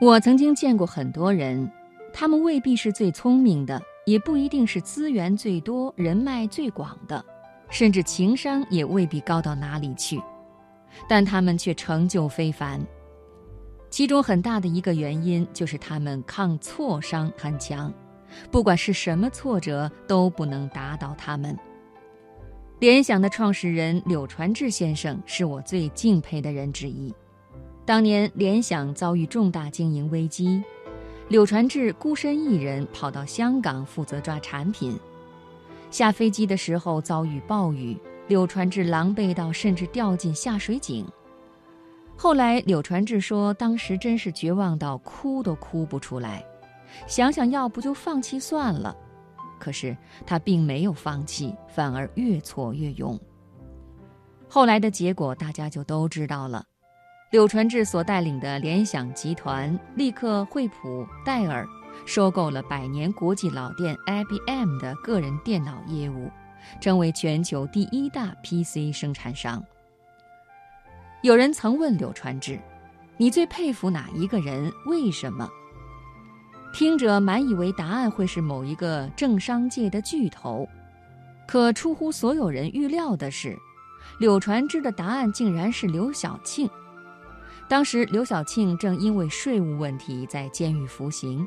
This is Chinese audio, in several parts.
我曾经见过很多人，他们未必是最聪明的，也不一定是资源最多、人脉最广的，甚至情商也未必高到哪里去，但他们却成就非凡。其中很大的一个原因就是他们抗挫伤很强，不管是什么挫折都不能打倒他们。联想的创始人柳传志先生是我最敬佩的人之一。当年联想遭遇重大经营危机，柳传志孤身一人跑到香港负责抓产品。下飞机的时候遭遇暴雨，柳传志狼狈到甚至掉进下水井。后来柳传志说，当时真是绝望到哭都哭不出来，想想要不就放弃算了。可是他并没有放弃，反而越挫越勇。后来的结果大家就都知道了。柳传志所带领的联想集团立刻惠普、戴尔收购了百年国际老店 IBM 的个人电脑业务，成为全球第一大 PC 生产商。有人曾问柳传志：“你最佩服哪一个人？为什么？”听者满以为答案会是某一个政商界的巨头，可出乎所有人预料的是，柳传志的答案竟然是刘晓庆。当时，刘晓庆正因为税务问题在监狱服刑。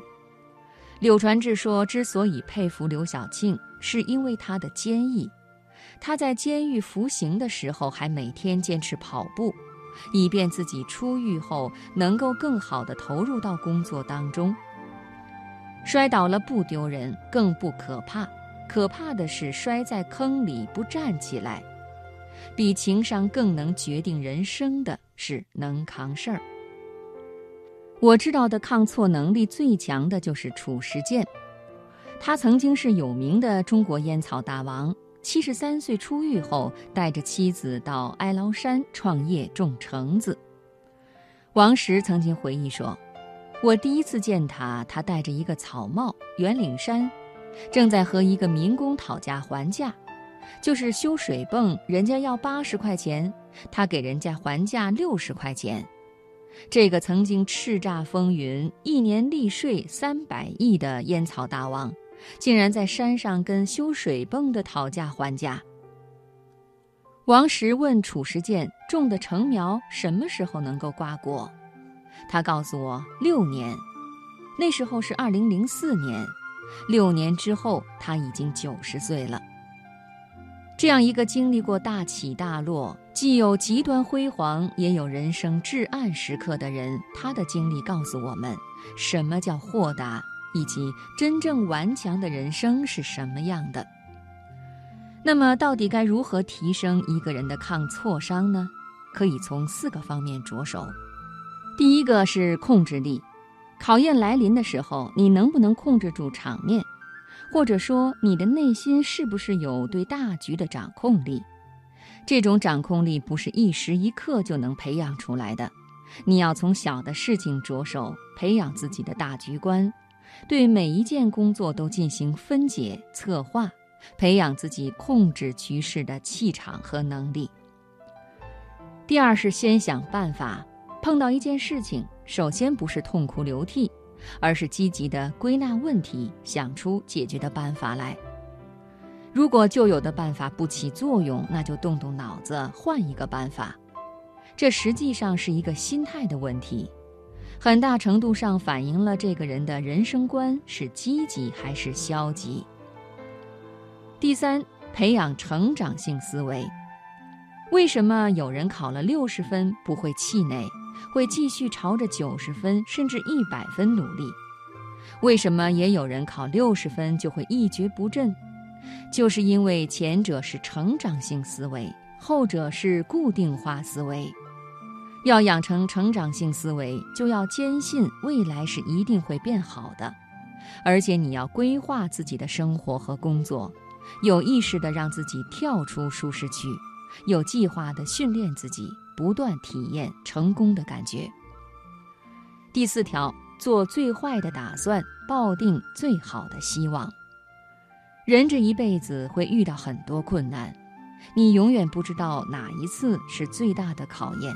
柳传志说：“之所以佩服刘晓庆，是因为他的坚毅。他在监狱服刑的时候，还每天坚持跑步，以便自己出狱后能够更好地投入到工作当中。摔倒了不丢人，更不可怕，可怕的是摔在坑里不站起来。”比情商更能决定人生的是能扛事儿。我知道的抗挫能力最强的就是褚时健，他曾经是有名的中国烟草大王。七十三岁出狱后，带着妻子到哀牢山创业种橙子。王石曾经回忆说：“我第一次见他，他戴着一个草帽、圆领衫，正在和一个民工讨价还价。”就是修水泵，人家要八十块钱，他给人家还价六十块钱。这个曾经叱咤风云、一年利税三百亿的烟草大王，竟然在山上跟修水泵的讨价还价。王石问褚时健种的橙苗什么时候能够挂果，他告诉我六年。那时候是二零零四年，六年之后他已经九十岁了。这样一个经历过大起大落，既有极端辉煌，也有人生至暗时刻的人，他的经历告诉我们，什么叫豁达，以及真正顽强的人生是什么样的。那么，到底该如何提升一个人的抗挫伤呢？可以从四个方面着手。第一个是控制力，考验来临的时候，你能不能控制住场面？或者说，你的内心是不是有对大局的掌控力？这种掌控力不是一时一刻就能培养出来的。你要从小的事情着手，培养自己的大局观，对每一件工作都进行分解策划，培养自己控制局势的气场和能力。第二是先想办法，碰到一件事情，首先不是痛哭流涕。而是积极的归纳问题，想出解决的办法来。如果旧有的办法不起作用，那就动动脑子换一个办法。这实际上是一个心态的问题，很大程度上反映了这个人的人生观是积极还是消极。第三，培养成长性思维。为什么有人考了六十分不会气馁？会继续朝着九十分甚至一百分努力。为什么也有人考六十分就会一蹶不振？就是因为前者是成长性思维，后者是固定化思维。要养成成长性思维，就要坚信未来是一定会变好的，而且你要规划自己的生活和工作，有意识地让自己跳出舒适区，有计划地训练自己。不断体验成功的感觉。第四条，做最坏的打算，抱定最好的希望。人这一辈子会遇到很多困难，你永远不知道哪一次是最大的考验。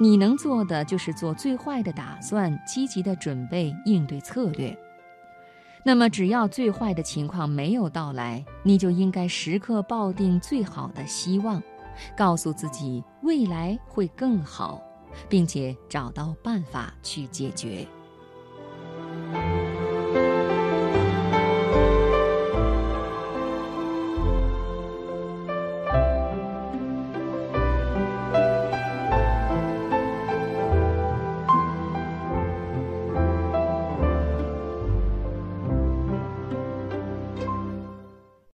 你能做的就是做最坏的打算，积极的准备应对策略。那么只要最坏的情况没有到来，你就应该时刻抱定最好的希望。告诉自己未来会更好并且找到办法去解决。